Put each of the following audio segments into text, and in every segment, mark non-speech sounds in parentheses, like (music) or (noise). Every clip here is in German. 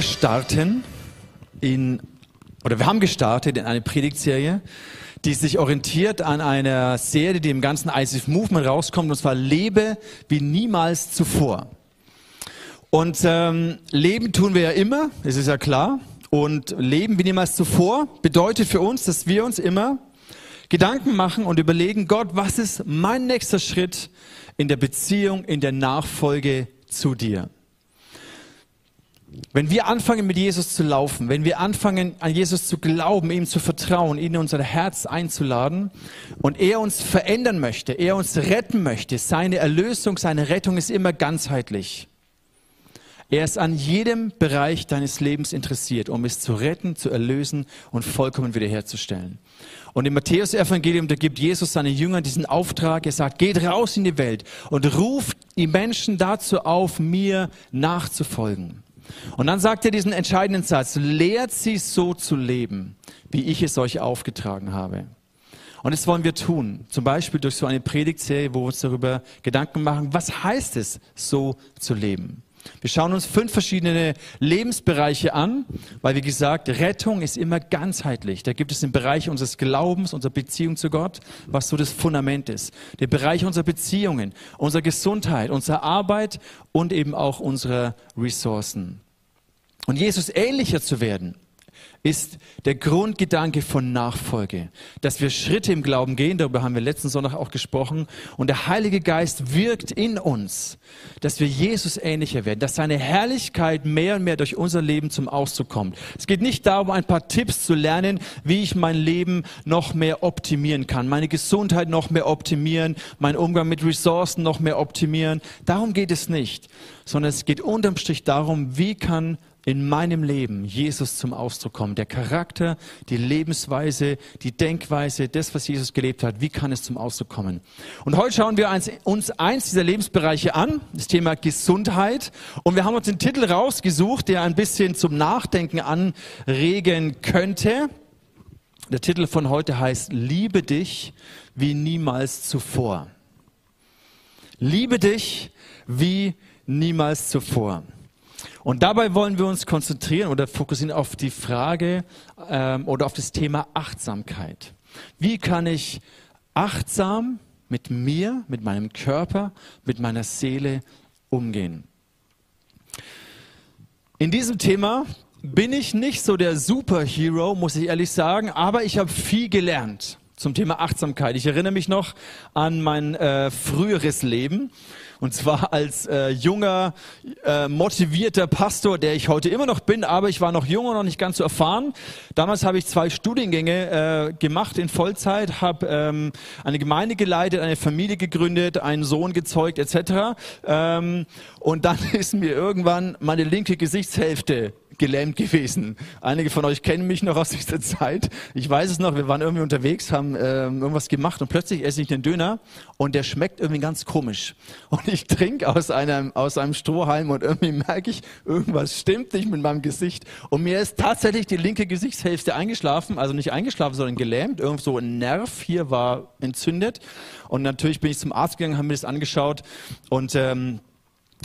Wir starten in, oder wir haben gestartet in eine Predigtserie, die sich orientiert an einer Serie, die im ganzen ICF Movement rauskommt, und zwar Lebe wie niemals zuvor. Und ähm, leben tun wir ja immer, das ist ja klar. Und leben wie niemals zuvor bedeutet für uns, dass wir uns immer Gedanken machen und überlegen, Gott, was ist mein nächster Schritt in der Beziehung, in der Nachfolge zu dir? Wenn wir anfangen mit Jesus zu laufen, wenn wir anfangen an Jesus zu glauben, ihm zu vertrauen, ihn in unser Herz einzuladen und er uns verändern möchte, er uns retten möchte, seine Erlösung, seine Rettung ist immer ganzheitlich. Er ist an jedem Bereich deines Lebens interessiert, um es zu retten, zu erlösen und vollkommen wiederherzustellen. Und im Matthäus-Evangelium, da gibt Jesus seinen Jüngern diesen Auftrag. Er sagt, geht raus in die Welt und ruft die Menschen dazu auf, mir nachzufolgen. Und dann sagt er diesen entscheidenden Satz, lehrt sie so zu leben, wie ich es euch aufgetragen habe. Und das wollen wir tun. Zum Beispiel durch so eine Predigtserie, wo wir uns darüber Gedanken machen, was heißt es, so zu leben? Wir schauen uns fünf verschiedene Lebensbereiche an, weil wie gesagt, Rettung ist immer ganzheitlich. Da gibt es den Bereich unseres Glaubens, unserer Beziehung zu Gott, was so das Fundament ist. Der Bereich unserer Beziehungen, unserer Gesundheit, unserer Arbeit und eben auch unserer Ressourcen. Und Jesus ähnlicher zu werden, ist der Grundgedanke von Nachfolge, dass wir Schritte im Glauben gehen, darüber haben wir letzten Sonntag auch gesprochen, und der Heilige Geist wirkt in uns, dass wir Jesus ähnlicher werden, dass seine Herrlichkeit mehr und mehr durch unser Leben zum Ausdruck kommt. Es geht nicht darum, ein paar Tipps zu lernen, wie ich mein Leben noch mehr optimieren kann, meine Gesundheit noch mehr optimieren, meinen Umgang mit Ressourcen noch mehr optimieren. Darum geht es nicht, sondern es geht unterm Strich darum, wie kann in meinem Leben Jesus zum Ausdruck kommen. Der Charakter, die Lebensweise, die Denkweise, das, was Jesus gelebt hat, wie kann es zum Ausdruck kommen? Und heute schauen wir uns eins dieser Lebensbereiche an, das Thema Gesundheit. Und wir haben uns den Titel rausgesucht, der ein bisschen zum Nachdenken anregen könnte. Der Titel von heute heißt Liebe dich wie niemals zuvor. Liebe dich wie niemals zuvor. Und dabei wollen wir uns konzentrieren oder fokussieren auf die Frage ähm, oder auf das Thema Achtsamkeit. Wie kann ich achtsam mit mir, mit meinem Körper, mit meiner Seele umgehen? In diesem Thema bin ich nicht so der Superhero, muss ich ehrlich sagen, aber ich habe viel gelernt zum Thema Achtsamkeit. Ich erinnere mich noch an mein äh, früheres Leben. Und zwar als äh, junger, äh, motivierter Pastor, der ich heute immer noch bin, aber ich war noch jung und noch nicht ganz so erfahren. Damals habe ich zwei Studiengänge äh, gemacht in Vollzeit, habe ähm, eine Gemeinde geleitet, eine Familie gegründet, einen Sohn gezeugt etc. Ähm, und dann (laughs) ist mir irgendwann meine linke Gesichtshälfte gelähmt gewesen. Einige von euch kennen mich noch aus dieser Zeit. Ich weiß es noch, wir waren irgendwie unterwegs, haben äh, irgendwas gemacht und plötzlich esse ich den Döner und der schmeckt irgendwie ganz komisch. Und ich trinke aus einem, aus einem Strohhalm und irgendwie merke ich, irgendwas stimmt nicht mit meinem Gesicht. Und mir ist tatsächlich die linke Gesichtshälfte eingeschlafen, also nicht eingeschlafen, sondern gelähmt. Irgend so ein Nerv hier war entzündet. Und natürlich bin ich zum Arzt gegangen, haben mir das angeschaut und ähm,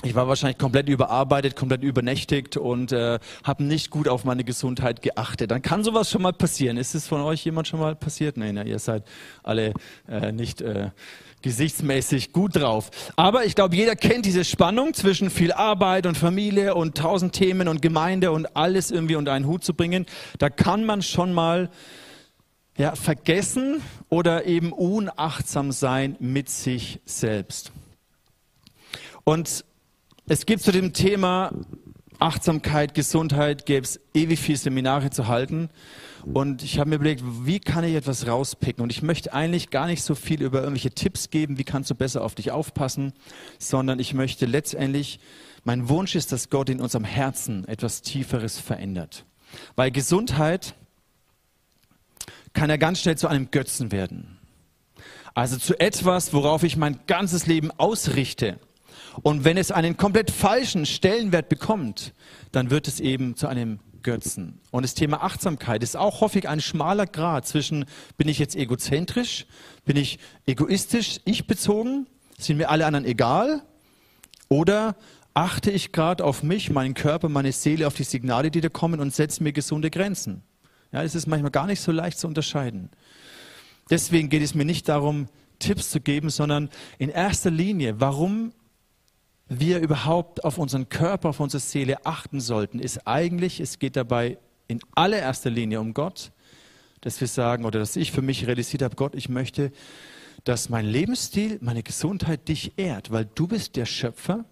ich war wahrscheinlich komplett überarbeitet, komplett übernächtigt und äh, habe nicht gut auf meine Gesundheit geachtet. Dann kann sowas schon mal passieren. Ist es von euch jemand schon mal passiert? Nein, ihr seid alle äh, nicht äh, gesichtsmäßig gut drauf. Aber ich glaube, jeder kennt diese Spannung zwischen viel Arbeit und Familie und tausend Themen und Gemeinde und alles irgendwie unter einen Hut zu bringen. Da kann man schon mal ja, vergessen oder eben unachtsam sein mit sich selbst. Und es gibt zu dem Thema Achtsamkeit, Gesundheit, gäbe es ewig viele Seminare zu halten. Und ich habe mir überlegt, wie kann ich etwas rauspicken? Und ich möchte eigentlich gar nicht so viel über irgendwelche Tipps geben, wie kannst du besser auf dich aufpassen, sondern ich möchte letztendlich, mein Wunsch ist, dass Gott in unserem Herzen etwas Tieferes verändert. Weil Gesundheit kann ja ganz schnell zu einem Götzen werden. Also zu etwas, worauf ich mein ganzes Leben ausrichte. Und wenn es einen komplett falschen Stellenwert bekommt, dann wird es eben zu einem Götzen. Und das Thema Achtsamkeit ist auch häufig ein schmaler Grad zwischen, bin ich jetzt egozentrisch, bin ich egoistisch, ich bezogen, sind mir alle anderen egal, oder Achte ich gerade auf mich, meinen Körper, meine Seele, auf die Signale, die da kommen und setze mir gesunde Grenzen? Ja, das ist manchmal gar nicht so leicht zu unterscheiden. Deswegen geht es mir nicht darum, Tipps zu geben, sondern in erster Linie, warum wir überhaupt auf unseren Körper, auf unsere Seele achten sollten, ist eigentlich, es geht dabei in allererster Linie um Gott, dass wir sagen oder dass ich für mich realisiert habe, Gott, ich möchte, dass mein Lebensstil, meine Gesundheit dich ehrt, weil du bist der Schöpfer.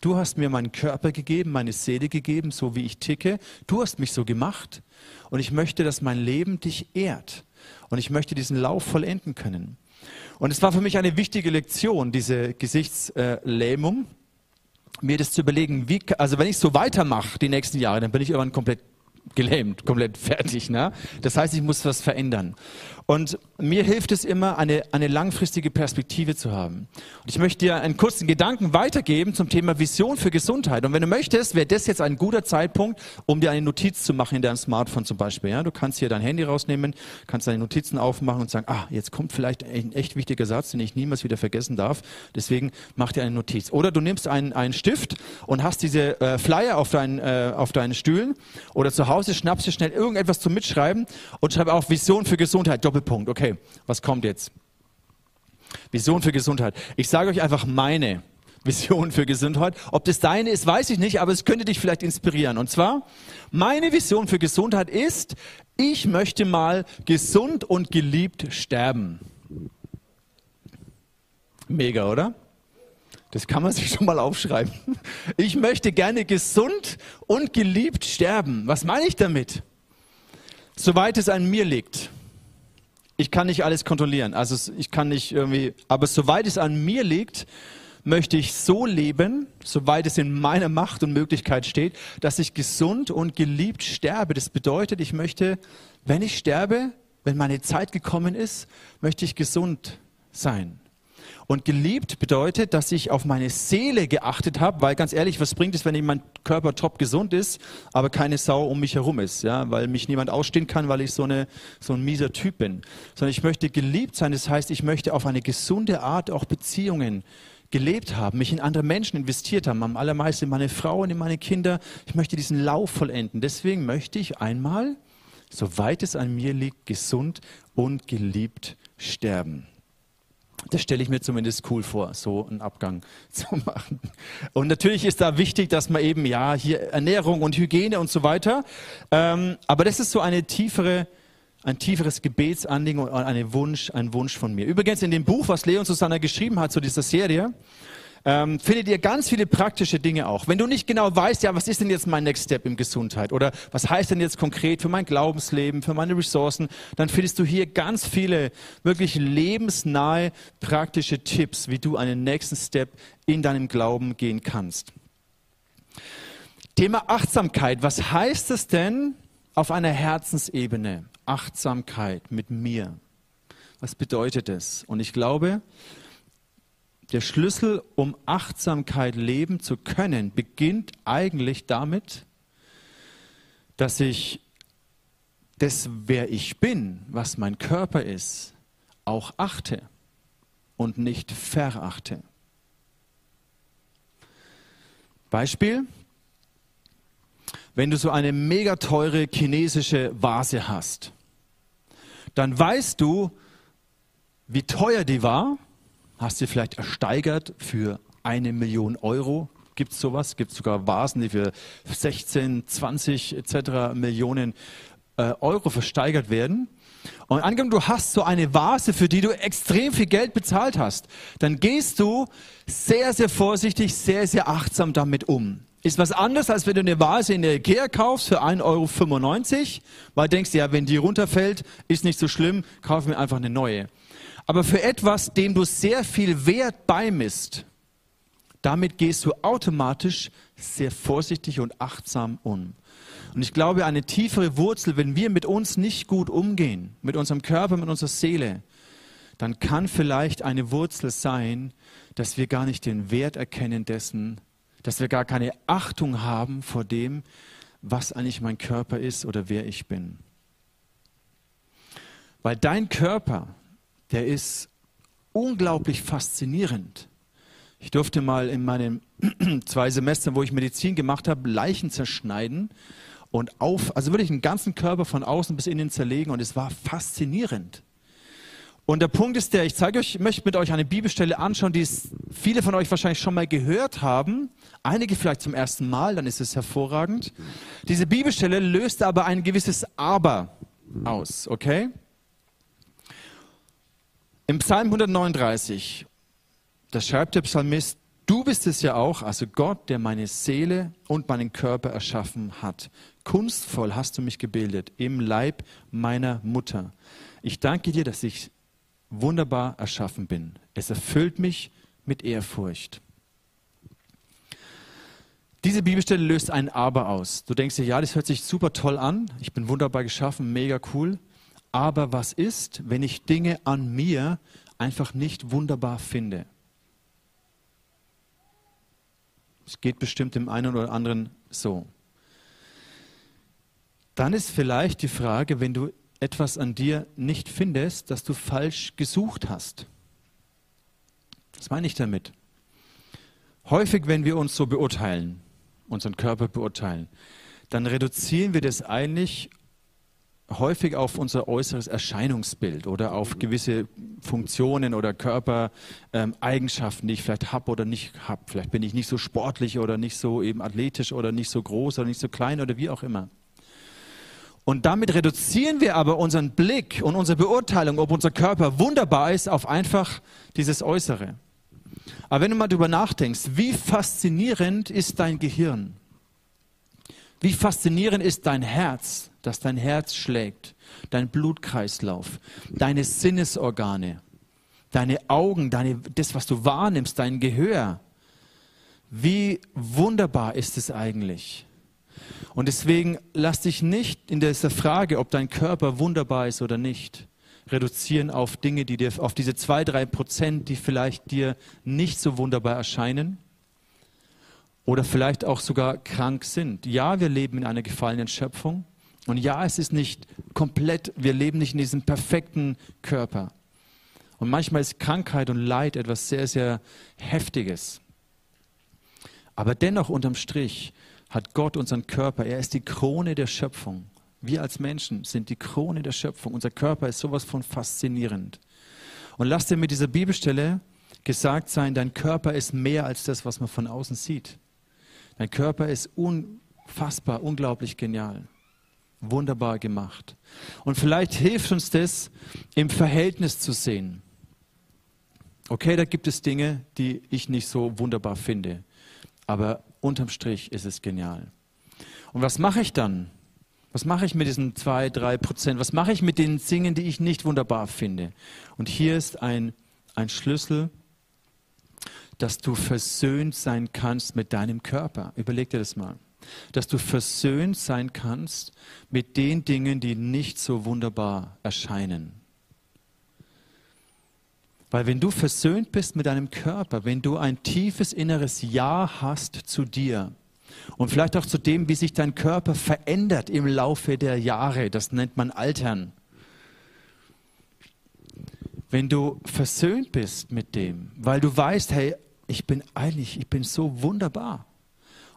Du hast mir meinen Körper gegeben, meine Seele gegeben, so wie ich ticke. Du hast mich so gemacht. Und ich möchte, dass mein Leben dich ehrt. Und ich möchte diesen Lauf vollenden können. Und es war für mich eine wichtige Lektion, diese Gesichtslähmung, mir das zu überlegen, wie, also wenn ich so weitermache die nächsten Jahre, dann bin ich irgendwann komplett gelähmt, komplett (laughs) fertig. Ne? Das heißt, ich muss was verändern. Und mir hilft es immer, eine, eine langfristige Perspektive zu haben. Und ich möchte dir einen kurzen Gedanken weitergeben zum Thema Vision für Gesundheit. Und wenn du möchtest, wäre das jetzt ein guter Zeitpunkt, um dir eine Notiz zu machen in deinem Smartphone zum Beispiel. Ja? Du kannst hier dein Handy rausnehmen, kannst deine Notizen aufmachen und sagen, ah, jetzt kommt vielleicht ein echt wichtiger Satz, den ich niemals wieder vergessen darf. Deswegen mach dir eine Notiz. Oder du nimmst einen, einen Stift und hast diese äh, Flyer auf, deinen, äh, auf deinen Stühlen oder zu Hause schnappst dir schnell irgendetwas zum Mitschreiben und schreib auch Vision für Gesundheit, Doppel Doppelpunkt. Okay, was kommt jetzt? Vision für Gesundheit. Ich sage euch einfach meine (laughs) Vision für Gesundheit. Ob das deine ist, weiß ich nicht, aber es könnte dich vielleicht inspirieren. Und zwar, meine Vision für Gesundheit ist, ich möchte mal gesund und geliebt sterben. Mega, oder? Das kann man (laughs) sich schon mal aufschreiben. Ich möchte gerne gesund und geliebt sterben. Was meine ich damit? Soweit es an mir liegt ich kann nicht alles kontrollieren. Also ich kann nicht irgendwie, aber soweit es an mir liegt, möchte ich so leben, soweit es in meiner Macht und Möglichkeit steht, dass ich gesund und geliebt sterbe. Das bedeutet, ich möchte, wenn ich sterbe, wenn meine Zeit gekommen ist, möchte ich gesund sein. Und geliebt bedeutet, dass ich auf meine Seele geachtet habe, weil ganz ehrlich, was bringt es, wenn mein Körper top gesund ist, aber keine Sau um mich herum ist, ja, weil mich niemand ausstehen kann, weil ich so, eine, so ein mieser Typ bin. Sondern ich möchte geliebt sein, das heißt, ich möchte auf eine gesunde Art auch Beziehungen gelebt haben, mich in andere Menschen investiert haben, am allermeisten in meine Frau und in meine Kinder. Ich möchte diesen Lauf vollenden. Deswegen möchte ich einmal, soweit es an mir liegt, gesund und geliebt sterben. Das stelle ich mir zumindest cool vor, so einen Abgang (laughs) zu machen. Und natürlich ist da wichtig, dass man eben, ja, hier Ernährung und Hygiene und so weiter. Ähm, aber das ist so eine tiefere, ein tieferes Gebetsanliegen und ein Wunsch, ein Wunsch von mir. Übrigens in dem Buch, was Leon Susanna geschrieben hat zu dieser Serie, ähm, findet ihr ganz viele praktische Dinge auch. Wenn du nicht genau weißt, ja, was ist denn jetzt mein Next Step in Gesundheit oder was heißt denn jetzt konkret für mein Glaubensleben, für meine Ressourcen, dann findest du hier ganz viele wirklich lebensnahe praktische Tipps, wie du einen nächsten Step in deinem Glauben gehen kannst. Thema Achtsamkeit. Was heißt es denn auf einer Herzensebene? Achtsamkeit mit mir. Was bedeutet es? Und ich glaube, der Schlüssel, um Achtsamkeit leben zu können, beginnt eigentlich damit, dass ich das, wer ich bin, was mein Körper ist, auch achte und nicht verachte. Beispiel, wenn du so eine mega teure chinesische Vase hast, dann weißt du, wie teuer die war Hast du vielleicht ersteigert für eine Million Euro? Gibt es sowas? Gibt es sogar Vasen, die für 16, 20 etc. Millionen äh, Euro versteigert werden? Und angenommen, du hast so eine Vase, für die du extrem viel Geld bezahlt hast, dann gehst du sehr, sehr vorsichtig, sehr, sehr achtsam damit um. Ist was anderes, als wenn du eine Vase in der Ikea kaufst für 1,95 Euro, weil du denkst, ja, wenn die runterfällt, ist nicht so schlimm, kauf mir einfach eine neue. Aber für etwas, dem du sehr viel Wert beimisst, damit gehst du automatisch sehr vorsichtig und achtsam um. Und ich glaube, eine tiefere Wurzel, wenn wir mit uns nicht gut umgehen, mit unserem Körper, mit unserer Seele, dann kann vielleicht eine Wurzel sein, dass wir gar nicht den Wert erkennen dessen, dass wir gar keine Achtung haben vor dem, was eigentlich mein Körper ist oder wer ich bin. Weil dein Körper, der ist unglaublich faszinierend. Ich durfte mal in meinen (clears throat) zwei Semestern, wo ich Medizin gemacht habe, Leichen zerschneiden und auf, also wirklich den ganzen Körper von außen bis innen zerlegen und es war faszinierend. Und der Punkt ist der, ich zeige euch, möchte mit euch eine Bibelstelle anschauen, die viele von euch wahrscheinlich schon mal gehört haben, einige vielleicht zum ersten Mal, dann ist es hervorragend. Diese Bibelstelle löst aber ein gewisses Aber aus, okay? Im Psalm 139, da schreibt der Psalmist, du bist es ja auch, also Gott, der meine Seele und meinen Körper erschaffen hat. Kunstvoll hast du mich gebildet im Leib meiner Mutter. Ich danke dir, dass ich wunderbar erschaffen bin. Es erfüllt mich mit Ehrfurcht. Diese Bibelstelle löst ein Aber aus. Du denkst dir, ja, das hört sich super toll an. Ich bin wunderbar geschaffen, mega cool. Aber was ist, wenn ich Dinge an mir einfach nicht wunderbar finde? Es geht bestimmt dem einen oder anderen so. Dann ist vielleicht die Frage, wenn du etwas an dir nicht findest, dass du falsch gesucht hast. Was meine ich damit? Häufig, wenn wir uns so beurteilen, unseren Körper beurteilen, dann reduzieren wir das eigentlich häufig auf unser äußeres Erscheinungsbild oder auf gewisse Funktionen oder Körpereigenschaften, ähm, die ich vielleicht habe oder nicht habe. Vielleicht bin ich nicht so sportlich oder nicht so eben athletisch oder nicht so groß oder nicht so klein oder wie auch immer. Und damit reduzieren wir aber unseren Blick und unsere Beurteilung, ob unser Körper wunderbar ist, auf einfach dieses Äußere. Aber wenn du mal darüber nachdenkst, wie faszinierend ist dein Gehirn? Wie faszinierend ist dein Herz, dass dein Herz schlägt, dein Blutkreislauf, deine Sinnesorgane, deine Augen, deine, das, was du wahrnimmst, dein Gehör. Wie wunderbar ist es eigentlich? Und deswegen lass dich nicht in dieser Frage, ob dein Körper wunderbar ist oder nicht, reduzieren auf Dinge, die dir, auf diese zwei, drei Prozent, die vielleicht dir nicht so wunderbar erscheinen oder vielleicht auch sogar krank sind. Ja, wir leben in einer gefallenen Schöpfung. Und ja, es ist nicht komplett, wir leben nicht in diesem perfekten Körper. Und manchmal ist Krankheit und Leid etwas sehr, sehr Heftiges. Aber dennoch unterm Strich hat Gott unseren Körper, er ist die Krone der Schöpfung. Wir als Menschen sind die Krone der Schöpfung. Unser Körper ist sowas von faszinierend. Und lass dir mit dieser Bibelstelle gesagt sein, dein Körper ist mehr als das, was man von außen sieht. Dein Körper ist unfassbar, unglaublich genial. Wunderbar gemacht. Und vielleicht hilft uns das, im Verhältnis zu sehen. Okay, da gibt es Dinge, die ich nicht so wunderbar finde. Aber unterm Strich ist es genial. Und was mache ich dann? Was mache ich mit diesen zwei, drei Prozent? Was mache ich mit den Dingen, die ich nicht wunderbar finde? Und hier ist ein, ein Schlüssel, dass du versöhnt sein kannst mit deinem Körper. Überleg dir das mal. Dass du versöhnt sein kannst mit den Dingen, die nicht so wunderbar erscheinen. Weil wenn du versöhnt bist mit deinem Körper, wenn du ein tiefes inneres Ja hast zu dir und vielleicht auch zu dem, wie sich dein Körper verändert im Laufe der Jahre, das nennt man Altern. Wenn du versöhnt bist mit dem, weil du weißt, hey, ich bin eigentlich, ich bin so wunderbar.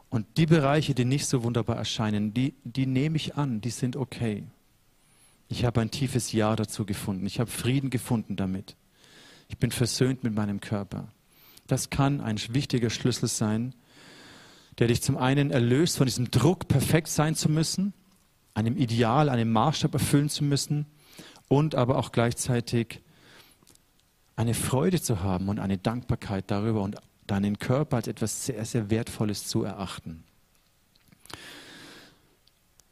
Und die Bereiche, die nicht so wunderbar erscheinen, die, die nehme ich an, die sind okay. Ich habe ein tiefes Ja dazu gefunden. Ich habe Frieden gefunden damit. Ich bin versöhnt mit meinem Körper. Das kann ein wichtiger Schlüssel sein, der dich zum einen erlöst von diesem Druck, perfekt sein zu müssen, einem Ideal, einem Maßstab erfüllen zu müssen und aber auch gleichzeitig eine Freude zu haben und eine Dankbarkeit darüber und deinen Körper als etwas sehr, sehr Wertvolles zu erachten.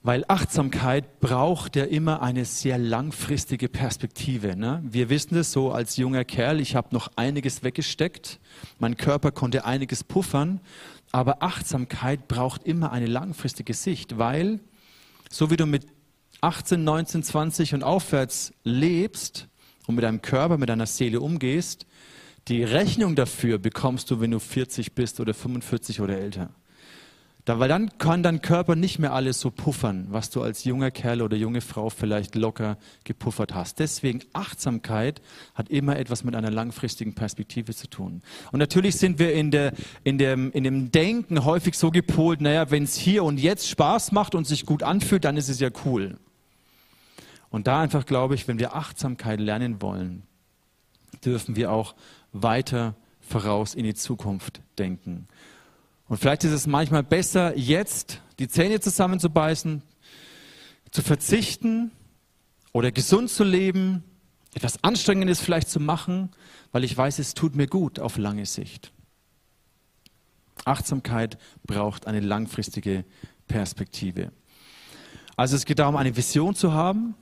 Weil Achtsamkeit braucht ja immer eine sehr langfristige Perspektive. Ne? Wir wissen es so als junger Kerl, ich habe noch einiges weggesteckt, mein Körper konnte einiges puffern, aber Achtsamkeit braucht immer eine langfristige Sicht, weil so wie du mit 18, 19, 20 und aufwärts lebst und mit deinem Körper, mit deiner Seele umgehst, die Rechnung dafür bekommst du, wenn du 40 bist oder 45 oder älter. Da, weil dann kann dein Körper nicht mehr alles so puffern, was du als junger Kerl oder junge Frau vielleicht locker gepuffert hast. Deswegen Achtsamkeit hat immer etwas mit einer langfristigen Perspektive zu tun. Und natürlich sind wir in, der, in, dem, in dem Denken häufig so gepolt, naja, wenn es hier und jetzt Spaß macht und sich gut anfühlt, dann ist es ja cool. Und da einfach glaube ich, wenn wir Achtsamkeit lernen wollen, dürfen wir auch weiter voraus in die Zukunft denken. Und vielleicht ist es manchmal besser, jetzt die Zähne zusammenzubeißen, zu verzichten oder gesund zu leben, etwas Anstrengendes vielleicht zu machen, weil ich weiß, es tut mir gut auf lange Sicht. Achtsamkeit braucht eine langfristige Perspektive. Also es geht darum, eine Vision zu haben.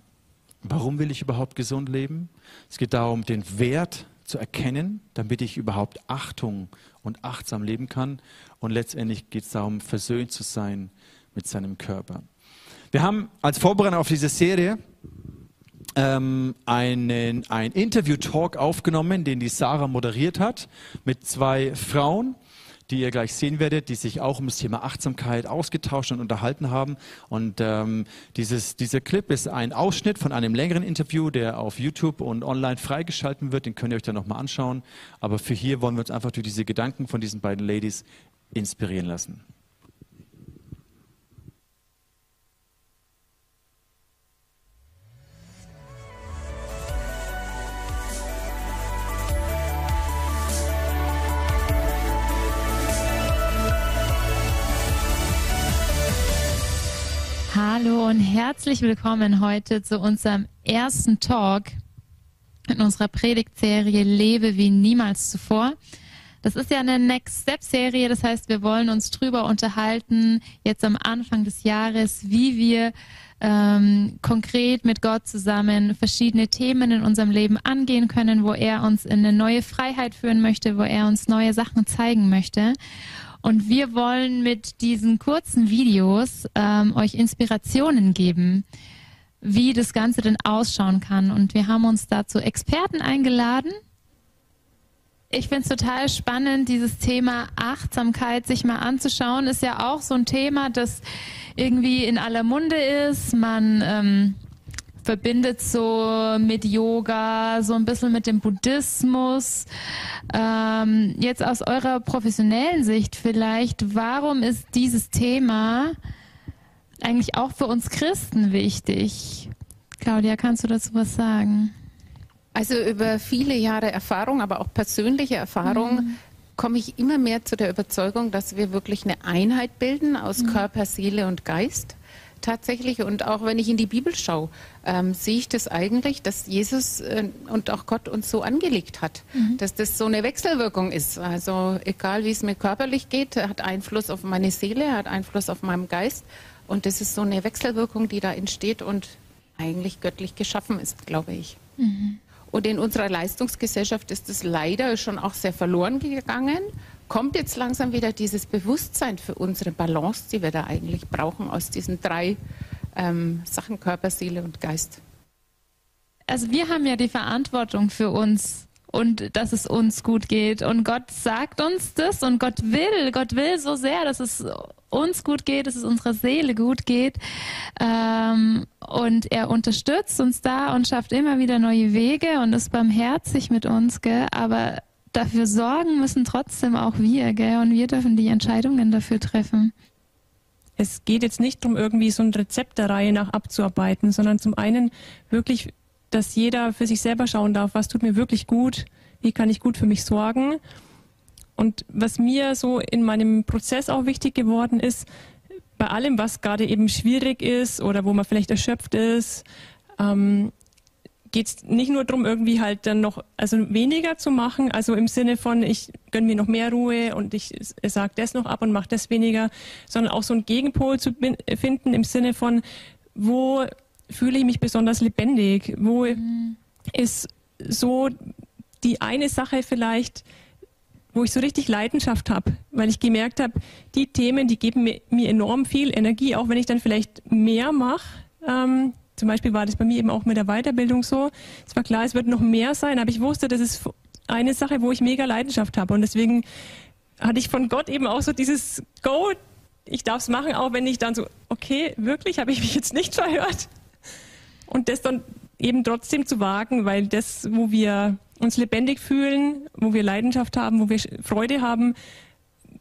Warum will ich überhaupt gesund leben? Es geht darum, den Wert zu erkennen, damit ich überhaupt Achtung und achtsam leben kann. Und letztendlich geht es darum, versöhnt zu sein mit seinem Körper. Wir haben als Vorbereitung auf diese Serie ähm, einen, ein Interview-Talk aufgenommen, den die Sarah moderiert hat, mit zwei Frauen die ihr gleich sehen werdet, die sich auch um das Thema Achtsamkeit ausgetauscht und unterhalten haben. Und ähm, dieses, dieser Clip ist ein Ausschnitt von einem längeren Interview, der auf YouTube und online freigeschalten wird. Den könnt ihr euch dann nochmal anschauen. Aber für hier wollen wir uns einfach durch diese Gedanken von diesen beiden Ladies inspirieren lassen. Hallo und herzlich willkommen heute zu unserem ersten Talk in unserer Predigtserie Lebe wie niemals zuvor. Das ist ja eine Next Step Serie, das heißt, wir wollen uns drüber unterhalten, jetzt am Anfang des Jahres, wie wir ähm, konkret mit Gott zusammen verschiedene Themen in unserem Leben angehen können, wo er uns in eine neue Freiheit führen möchte, wo er uns neue Sachen zeigen möchte. Und wir wollen mit diesen kurzen Videos ähm, euch Inspirationen geben, wie das Ganze denn ausschauen kann. Und wir haben uns dazu Experten eingeladen. Ich finde es total spannend, dieses Thema Achtsamkeit sich mal anzuschauen. Ist ja auch so ein Thema, das irgendwie in aller Munde ist. Man ähm, verbindet so mit Yoga, so ein bisschen mit dem Buddhismus. Ähm, jetzt aus eurer professionellen Sicht vielleicht, warum ist dieses Thema eigentlich auch für uns Christen wichtig? Claudia, kannst du dazu was sagen? Also über viele Jahre Erfahrung, aber auch persönliche Erfahrung mhm. komme ich immer mehr zu der Überzeugung, dass wir wirklich eine Einheit bilden aus mhm. Körper, Seele und Geist tatsächlich. Und auch wenn ich in die Bibel schaue, ähm, sehe ich das eigentlich, dass Jesus äh, und auch Gott uns so angelegt hat, mhm. dass das so eine Wechselwirkung ist. Also egal wie es mir körperlich geht, hat Einfluss auf meine Seele, hat Einfluss auf meinen Geist. Und das ist so eine Wechselwirkung, die da entsteht und eigentlich göttlich geschaffen ist, glaube ich. Mhm. Und in unserer Leistungsgesellschaft ist es leider schon auch sehr verloren gegangen kommt jetzt langsam wieder dieses Bewusstsein für unsere Balance, die wir da eigentlich brauchen aus diesen drei ähm, Sachen Körper, Seele und Geist. Also wir haben ja die Verantwortung für uns und dass es uns gut geht. Und Gott sagt uns das und Gott will, Gott will so sehr, dass es uns gut geht, dass es unserer Seele gut geht. Ähm, und er unterstützt uns da und schafft immer wieder neue Wege und ist barmherzig mit uns. Gell? Aber dafür sorgen müssen trotzdem auch wir, gell? Und wir dürfen die Entscheidungen dafür treffen. Es geht jetzt nicht darum, irgendwie so ein Rezept der Reihe nach abzuarbeiten, sondern zum einen wirklich, dass jeder für sich selber schauen darf, was tut mir wirklich gut, wie kann ich gut für mich sorgen. Und was mir so in meinem Prozess auch wichtig geworden ist, bei allem, was gerade eben schwierig ist oder wo man vielleicht erschöpft ist, ähm, geht es nicht nur darum, irgendwie halt dann noch, also weniger zu machen, also im Sinne von, ich gönne mir noch mehr Ruhe und ich sage das noch ab und mache das weniger, sondern auch so einen Gegenpol zu finden im Sinne von, wo fühle ich mich besonders lebendig, wo mhm. ist so die eine Sache vielleicht, wo ich so richtig Leidenschaft habe, weil ich gemerkt habe, die Themen, die geben mir, mir enorm viel Energie, auch wenn ich dann vielleicht mehr mache, ähm, zum Beispiel war das bei mir eben auch mit der Weiterbildung so. Es war klar, es wird noch mehr sein, aber ich wusste, das ist eine Sache, wo ich mega Leidenschaft habe. Und deswegen hatte ich von Gott eben auch so dieses Go, ich darf es machen, auch wenn ich dann so, okay, wirklich, habe ich mich jetzt nicht (laughs) verhört? Und das dann eben trotzdem zu wagen, weil das, wo wir uns lebendig fühlen, wo wir Leidenschaft haben, wo wir Freude haben,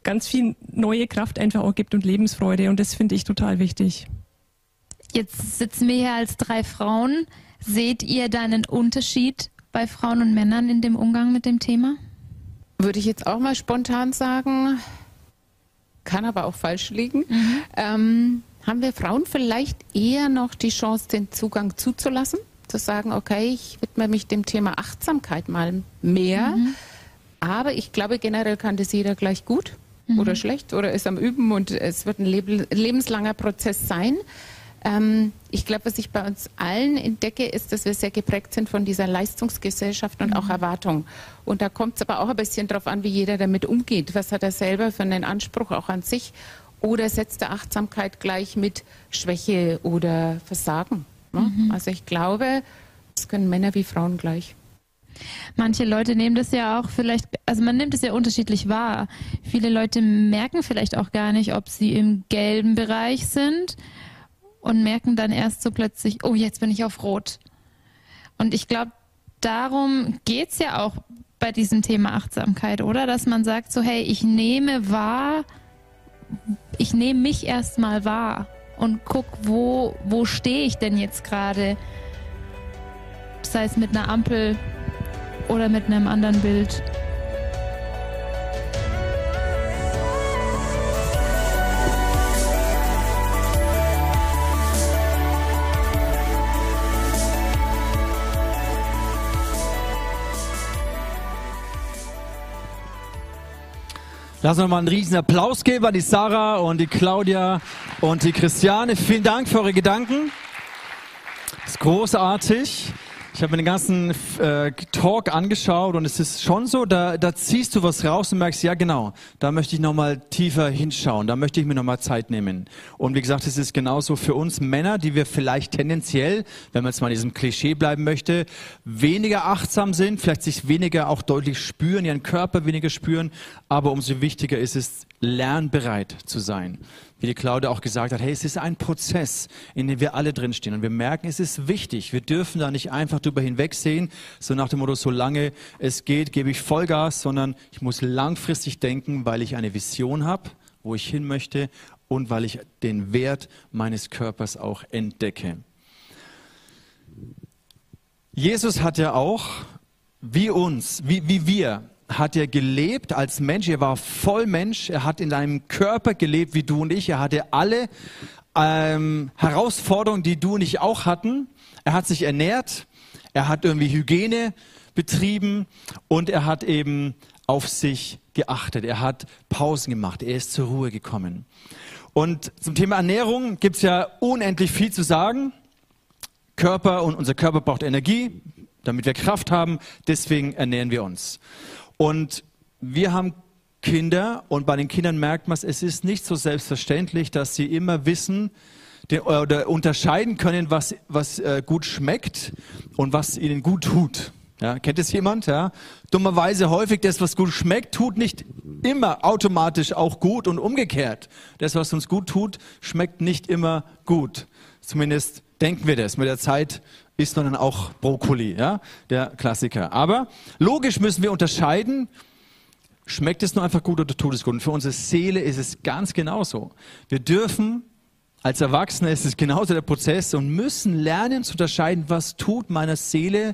ganz viel neue Kraft einfach auch gibt und Lebensfreude. Und das finde ich total wichtig. Jetzt sitzen wir hier als drei Frauen. Seht ihr da einen Unterschied bei Frauen und Männern in dem Umgang mit dem Thema? Würde ich jetzt auch mal spontan sagen, kann aber auch falsch liegen. Mhm. Ähm, haben wir Frauen vielleicht eher noch die Chance, den Zugang zuzulassen? Zu sagen, okay, ich widme mich dem Thema Achtsamkeit mal mehr. Mhm. Aber ich glaube, generell kann das jeder gleich gut mhm. oder schlecht oder ist am Üben und es wird ein lebenslanger Prozess sein. Ähm, ich glaube, was ich bei uns allen entdecke, ist, dass wir sehr geprägt sind von dieser Leistungsgesellschaft und mhm. auch Erwartung. Und da kommt es aber auch ein bisschen darauf an, wie jeder damit umgeht. Was hat er selber für einen Anspruch auch an sich? Oder setzt er Achtsamkeit gleich mit Schwäche oder Versagen? Ne? Mhm. Also ich glaube, das können Männer wie Frauen gleich. Manche Leute nehmen das ja auch vielleicht, also man nimmt es ja unterschiedlich wahr. Viele Leute merken vielleicht auch gar nicht, ob sie im gelben Bereich sind und merken dann erst so plötzlich, oh, jetzt bin ich auf Rot. Und ich glaube, darum geht es ja auch bei diesem Thema Achtsamkeit, oder? Dass man sagt so, hey, ich nehme wahr, ich nehme mich erstmal wahr und guck, wo, wo stehe ich denn jetzt gerade? Sei es mit einer Ampel oder mit einem anderen Bild. Lass uns mal einen riesen Applaus geben an die Sarah und die Claudia und die Christiane. Vielen Dank für eure Gedanken. Das ist großartig. Ich habe mir den ganzen äh, Talk angeschaut und es ist schon so, da, da ziehst du was raus und merkst, ja genau, da möchte ich nochmal tiefer hinschauen, da möchte ich mir nochmal Zeit nehmen. Und wie gesagt, es ist genauso für uns Männer, die wir vielleicht tendenziell, wenn man jetzt mal in diesem Klischee bleiben möchte, weniger achtsam sind, vielleicht sich weniger auch deutlich spüren, ihren Körper weniger spüren, aber umso wichtiger ist es, lernbereit zu sein wie die Claudia auch gesagt hat, hey, es ist ein Prozess, in dem wir alle drinstehen. Und wir merken, es ist wichtig. Wir dürfen da nicht einfach drüber hinwegsehen, so nach dem Motto, solange es geht, gebe ich Vollgas, sondern ich muss langfristig denken, weil ich eine Vision habe, wo ich hin möchte und weil ich den Wert meines Körpers auch entdecke. Jesus hat ja auch, wie uns, wie, wie wir, hat er gelebt als Mensch. Er war voll Mensch. Er hat in einem Körper gelebt wie du und ich. Er hatte alle ähm, Herausforderungen, die du und ich auch hatten. Er hat sich ernährt. Er hat irgendwie Hygiene betrieben und er hat eben auf sich geachtet. Er hat Pausen gemacht. Er ist zur Ruhe gekommen. Und zum Thema Ernährung gibt es ja unendlich viel zu sagen. Körper und unser Körper braucht Energie, damit wir Kraft haben. Deswegen ernähren wir uns. Und wir haben Kinder und bei den Kindern merkt man es, es ist nicht so selbstverständlich, dass sie immer wissen oder unterscheiden können, was, was äh, gut schmeckt und was ihnen gut tut. Ja, kennt es jemand? Ja? Dummerweise häufig das, was gut schmeckt, tut nicht immer automatisch auch gut und umgekehrt. Das, was uns gut tut, schmeckt nicht immer gut. Zumindest denken wir das. Mit der Zeit ist dann auch Brokkoli, ja, der Klassiker. Aber logisch müssen wir unterscheiden, schmeckt es nur einfach gut oder tut es gut. Und für unsere Seele ist es ganz genauso. Wir dürfen als Erwachsene ist es genauso der Prozess und müssen lernen zu unterscheiden, was tut meiner Seele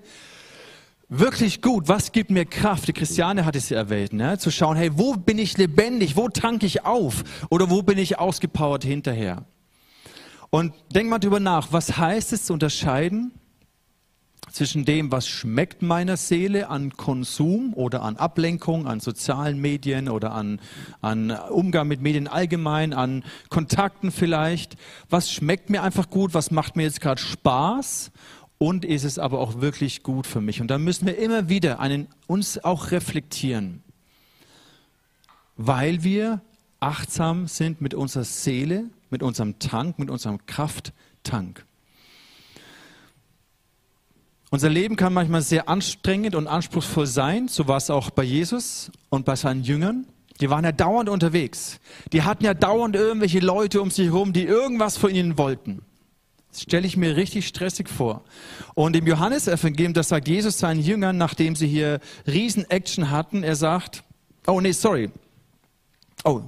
wirklich gut, was gibt mir Kraft. Die Christiane hat es ja erwähnt, ne? zu schauen, hey, wo bin ich lebendig, wo tanke ich auf oder wo bin ich ausgepowert hinterher. Und denk mal drüber nach, was heißt es zu unterscheiden zwischen dem, was schmeckt meiner Seele an Konsum oder an Ablenkung, an sozialen Medien oder an, an Umgang mit Medien allgemein, an Kontakten vielleicht. Was schmeckt mir einfach gut, was macht mir jetzt gerade Spaß und ist es aber auch wirklich gut für mich. Und da müssen wir immer wieder einen, uns auch reflektieren, weil wir achtsam sind mit unserer Seele, mit unserem Tank, mit unserem Krafttank. Unser Leben kann manchmal sehr anstrengend und anspruchsvoll sein, so war es auch bei Jesus und bei seinen Jüngern. Die waren ja dauernd unterwegs. Die hatten ja dauernd irgendwelche Leute um sich herum, die irgendwas von ihnen wollten. Das stelle ich mir richtig stressig vor. Und im Johannesevangelium, das sagt Jesus seinen Jüngern, nachdem sie hier Riesen-Action hatten, er sagt, oh nee, sorry. Oh,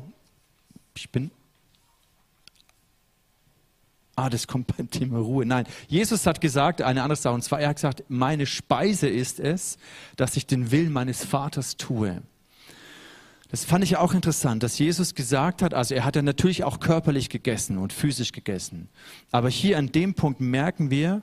ich bin Ah, das kommt beim Thema Ruhe. Nein, Jesus hat gesagt, eine andere Sache, und zwar, er hat gesagt, meine Speise ist es, dass ich den Willen meines Vaters tue. Das fand ich auch interessant, dass Jesus gesagt hat, also er hat ja natürlich auch körperlich gegessen und physisch gegessen. Aber hier an dem Punkt merken wir,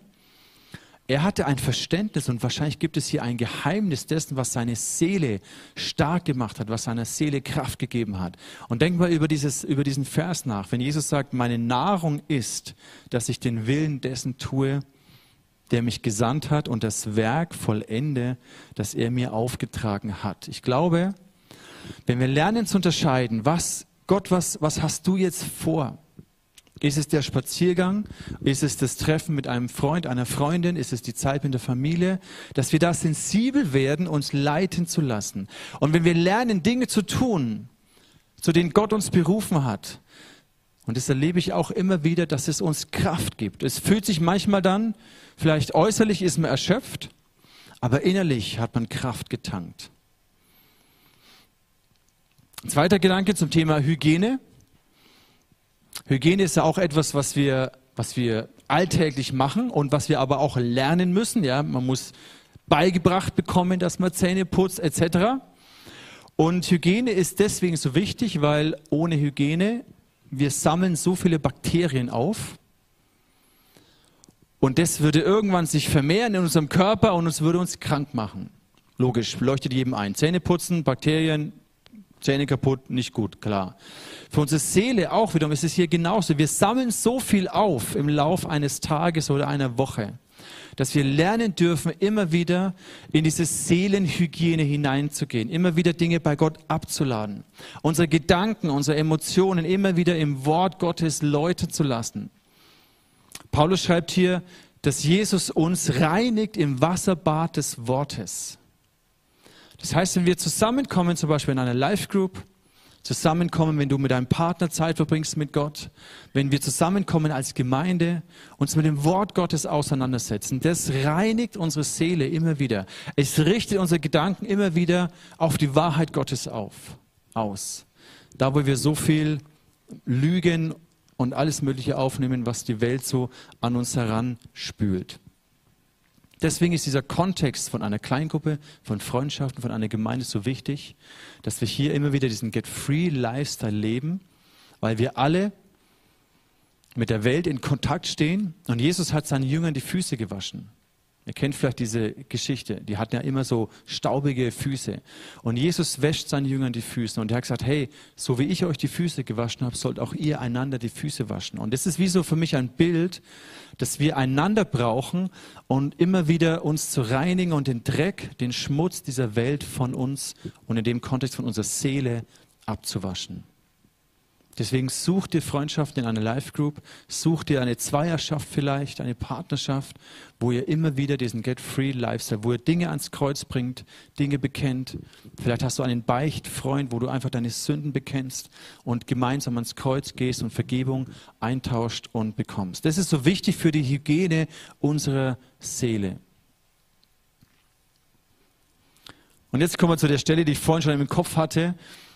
er hatte ein Verständnis und wahrscheinlich gibt es hier ein Geheimnis dessen, was seine Seele stark gemacht hat, was seiner Seele Kraft gegeben hat. Und denk mal über, dieses, über diesen Vers nach. Wenn Jesus sagt, meine Nahrung ist, dass ich den Willen dessen tue, der mich gesandt hat und das Werk vollende, das er mir aufgetragen hat. Ich glaube, wenn wir lernen zu unterscheiden, was Gott, was, was hast du jetzt vor? Ist es der Spaziergang? Ist es das Treffen mit einem Freund, einer Freundin? Ist es die Zeit mit der Familie? Dass wir da sensibel werden, uns leiten zu lassen. Und wenn wir lernen, Dinge zu tun, zu denen Gott uns berufen hat, und das erlebe ich auch immer wieder, dass es uns Kraft gibt. Es fühlt sich manchmal dann, vielleicht äußerlich ist man erschöpft, aber innerlich hat man Kraft getankt. Zweiter Gedanke zum Thema Hygiene. Hygiene ist ja auch etwas, was wir, was wir alltäglich machen und was wir aber auch lernen müssen. Ja, man muss beigebracht bekommen, dass man Zähne putzt etc. Und Hygiene ist deswegen so wichtig, weil ohne Hygiene wir sammeln so viele Bakterien auf. Und das würde irgendwann sich vermehren in unserem Körper und es würde uns krank machen. Logisch, leuchtet jedem ein. Zähne putzen, Bakterien, Zähne kaputt, nicht gut, klar. Für unsere Seele auch wiederum ist es hier genauso. Wir sammeln so viel auf im Lauf eines Tages oder einer Woche, dass wir lernen dürfen, immer wieder in diese Seelenhygiene hineinzugehen, immer wieder Dinge bei Gott abzuladen, unsere Gedanken, unsere Emotionen immer wieder im Wort Gottes läuten zu lassen. Paulus schreibt hier, dass Jesus uns reinigt im Wasserbad des Wortes. Das heißt, wenn wir zusammenkommen, zum Beispiel in einer Live-Group, zusammenkommen, wenn du mit deinem Partner Zeit verbringst mit Gott, wenn wir zusammenkommen als Gemeinde, uns mit dem Wort Gottes auseinandersetzen, das reinigt unsere Seele immer wieder. Es richtet unsere Gedanken immer wieder auf die Wahrheit Gottes auf, aus. Da, wo wir so viel lügen und alles Mögliche aufnehmen, was die Welt so an uns heranspült. Deswegen ist dieser Kontext von einer Kleingruppe, von Freundschaften, von einer Gemeinde so wichtig, dass wir hier immer wieder diesen Get-Free-Lifestyle leben, weil wir alle mit der Welt in Kontakt stehen und Jesus hat seinen Jüngern die Füße gewaschen. Ihr kennt vielleicht diese Geschichte. Die hatten ja immer so staubige Füße. Und Jesus wäscht seinen Jüngern die Füße. Und er hat gesagt, hey, so wie ich euch die Füße gewaschen habe, sollt auch ihr einander die Füße waschen. Und das ist wie so für mich ein Bild, dass wir einander brauchen und immer wieder uns zu reinigen und den Dreck, den Schmutz dieser Welt von uns und in dem Kontext von unserer Seele abzuwaschen. Deswegen such dir Freundschaften in einer Live-Group, such dir eine Zweierschaft vielleicht, eine Partnerschaft, wo ihr immer wieder diesen Get-Free-Lifestyle, wo ihr Dinge ans Kreuz bringt, Dinge bekennt. Vielleicht hast du einen Beichtfreund, wo du einfach deine Sünden bekennst und gemeinsam ans Kreuz gehst und Vergebung eintauscht und bekommst. Das ist so wichtig für die Hygiene unserer Seele. Und jetzt kommen wir zu der Stelle, die ich vorhin schon im Kopf hatte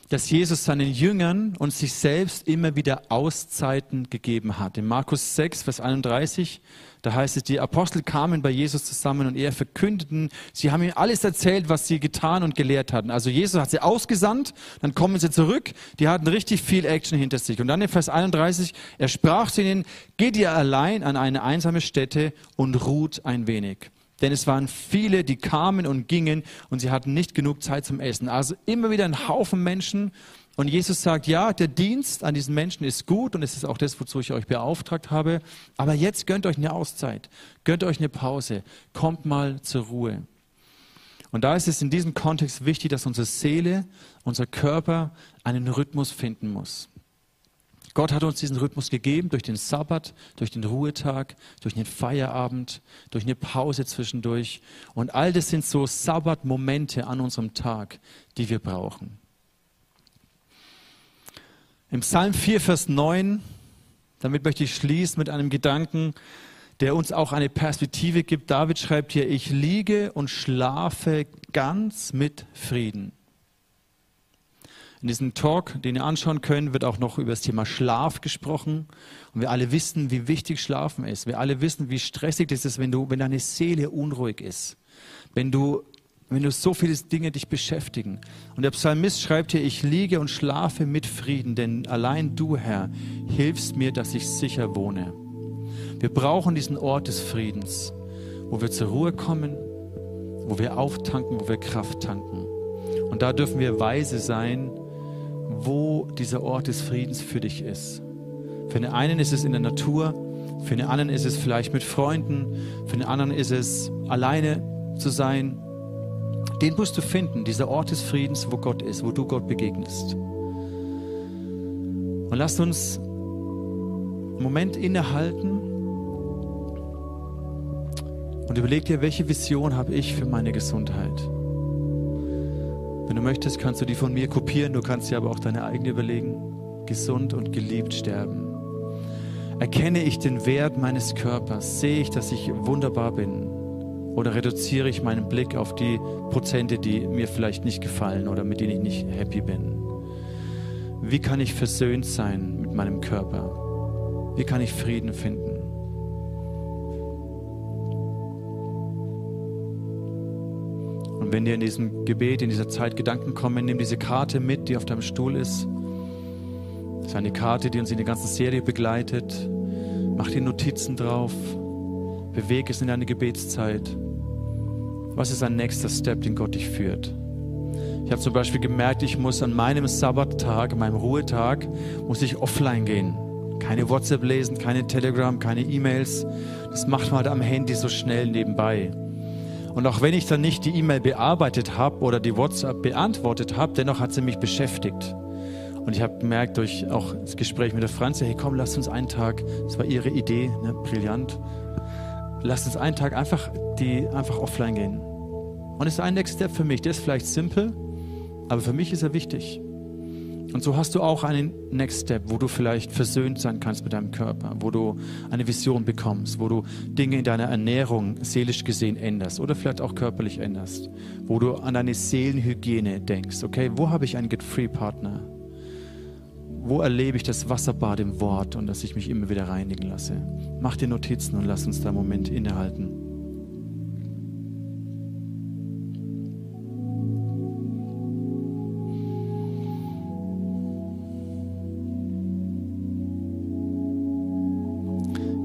dass Jesus seinen Jüngern und sich selbst immer wieder Auszeiten gegeben hat. In Markus 6, Vers 31, da heißt es, die Apostel kamen bei Jesus zusammen und er verkündeten, sie haben ihm alles erzählt, was sie getan und gelehrt hatten. Also Jesus hat sie ausgesandt, dann kommen sie zurück, die hatten richtig viel Action hinter sich. Und dann in Vers 31, er sprach zu ihnen, geht ihr allein an eine einsame Stätte und ruht ein wenig denn es waren viele, die kamen und gingen und sie hatten nicht genug Zeit zum Essen. Also immer wieder ein Haufen Menschen. Und Jesus sagt, ja, der Dienst an diesen Menschen ist gut und es ist auch das, wozu ich euch beauftragt habe. Aber jetzt gönnt euch eine Auszeit, gönnt euch eine Pause, kommt mal zur Ruhe. Und da ist es in diesem Kontext wichtig, dass unsere Seele, unser Körper einen Rhythmus finden muss. Gott hat uns diesen Rhythmus gegeben durch den Sabbat, durch den Ruhetag, durch den Feierabend, durch eine Pause zwischendurch. Und all das sind so Sabbatmomente an unserem Tag, die wir brauchen. Im Psalm 4, Vers 9, damit möchte ich schließen mit einem Gedanken, der uns auch eine Perspektive gibt. David schreibt hier, ich liege und schlafe ganz mit Frieden. In diesem Talk, den ihr anschauen könnt, wird auch noch über das Thema Schlaf gesprochen. Und wir alle wissen, wie wichtig Schlafen ist. Wir alle wissen, wie stressig das ist, wenn, du, wenn deine Seele unruhig ist. Wenn du, wenn du so viele Dinge dich beschäftigen. Und der Psalmist schreibt hier, ich liege und schlafe mit Frieden, denn allein du, Herr, hilfst mir, dass ich sicher wohne. Wir brauchen diesen Ort des Friedens, wo wir zur Ruhe kommen, wo wir auftanken, wo wir Kraft tanken. Und da dürfen wir weise sein, wo dieser Ort des Friedens für dich ist. Für den einen ist es in der Natur, für den anderen ist es vielleicht mit Freunden, für den anderen ist es alleine zu sein. Den musst du finden, dieser Ort des Friedens, wo Gott ist, wo du Gott begegnest. Und lasst uns einen Moment innehalten und überleg dir, welche Vision habe ich für meine Gesundheit? Wenn du möchtest, kannst du die von mir kopieren, du kannst dir aber auch deine eigene überlegen. Gesund und geliebt sterben. Erkenne ich den Wert meines Körpers? Sehe ich, dass ich wunderbar bin? Oder reduziere ich meinen Blick auf die Prozente, die mir vielleicht nicht gefallen oder mit denen ich nicht happy bin? Wie kann ich versöhnt sein mit meinem Körper? Wie kann ich Frieden finden? Und wenn dir in diesem Gebet, in dieser Zeit Gedanken kommen, nimm diese Karte mit, die auf deinem Stuhl ist. Das ist eine Karte, die uns in der ganzen Serie begleitet. Mach dir Notizen drauf. Beweg es in deine Gebetszeit. Was ist ein nächster Step, den Gott dich führt? Ich habe zum Beispiel gemerkt, ich muss an meinem Sabbattag, meinem Ruhetag, muss ich offline gehen. Keine WhatsApp lesen, keine Telegram, keine E-Mails. Das macht man halt am Handy so schnell nebenbei. Und auch wenn ich dann nicht die E-Mail bearbeitet habe oder die WhatsApp beantwortet habe, dennoch hat sie mich beschäftigt. Und ich habe gemerkt durch auch das Gespräch mit der Franzi, hey komm, lass uns einen Tag, das war ihre Idee, ne, brillant, lass uns einen Tag einfach, die, einfach offline gehen. Und es ist ein Next Step für mich, der ist vielleicht simpel, aber für mich ist er wichtig. Und so hast du auch einen Next Step, wo du vielleicht versöhnt sein kannst mit deinem Körper, wo du eine Vision bekommst, wo du Dinge in deiner Ernährung seelisch gesehen änderst oder vielleicht auch körperlich änderst, wo du an deine Seelenhygiene denkst. Okay, wo habe ich einen Get-Free-Partner? Wo erlebe ich das Wasserbad im Wort und dass ich mich immer wieder reinigen lasse? Mach dir Notizen und lass uns da einen Moment innehalten.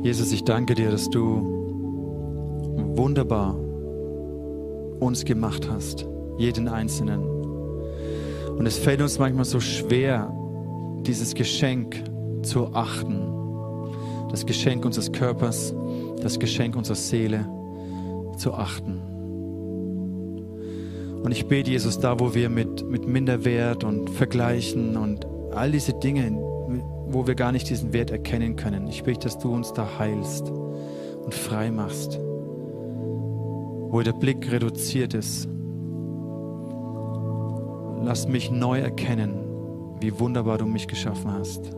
Jesus, ich danke dir, dass du wunderbar uns gemacht hast, jeden Einzelnen. Und es fällt uns manchmal so schwer, dieses Geschenk zu achten. Das Geschenk unseres Körpers, das Geschenk unserer Seele zu achten. Und ich bete, Jesus, da wo wir mit, mit Minderwert und Vergleichen und all diese Dinge wo wir gar nicht diesen Wert erkennen können. Ich bitte, dass du uns da heilst und frei machst, wo der Blick reduziert ist. Lass mich neu erkennen, wie wunderbar du mich geschaffen hast.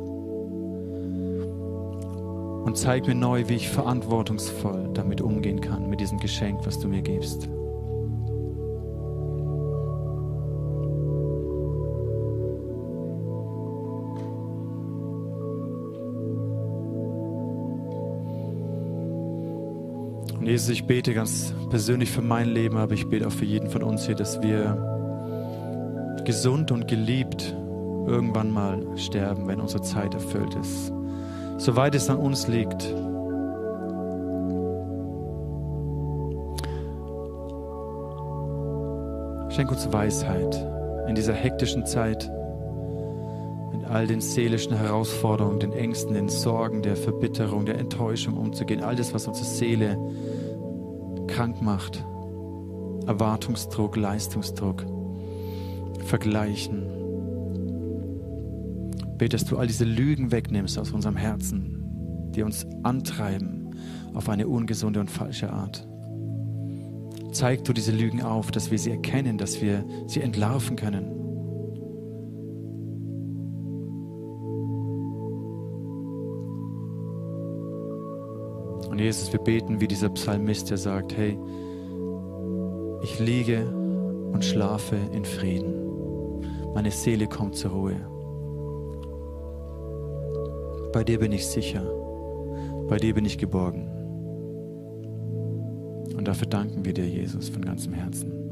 Und zeig mir neu, wie ich verantwortungsvoll damit umgehen kann, mit diesem Geschenk, was du mir gibst. Jesus, ich bete ganz persönlich für mein Leben, aber ich bete auch für jeden von uns hier, dass wir gesund und geliebt irgendwann mal sterben, wenn unsere Zeit erfüllt ist. Soweit es an uns liegt. Schenk uns Weisheit in dieser hektischen Zeit all den seelischen Herausforderungen, den Ängsten, den Sorgen, der Verbitterung, der Enttäuschung umzugehen. All das, was unsere Seele krank macht. Erwartungsdruck, Leistungsdruck, Vergleichen. Bete, dass du all diese Lügen wegnimmst aus unserem Herzen, die uns antreiben auf eine ungesunde und falsche Art. Zeig du diese Lügen auf, dass wir sie erkennen, dass wir sie entlarven können Jesus, wir beten wie dieser Psalmist, der sagt, hey, ich liege und schlafe in Frieden. Meine Seele kommt zur Ruhe. Bei dir bin ich sicher. Bei dir bin ich geborgen. Und dafür danken wir dir, Jesus, von ganzem Herzen.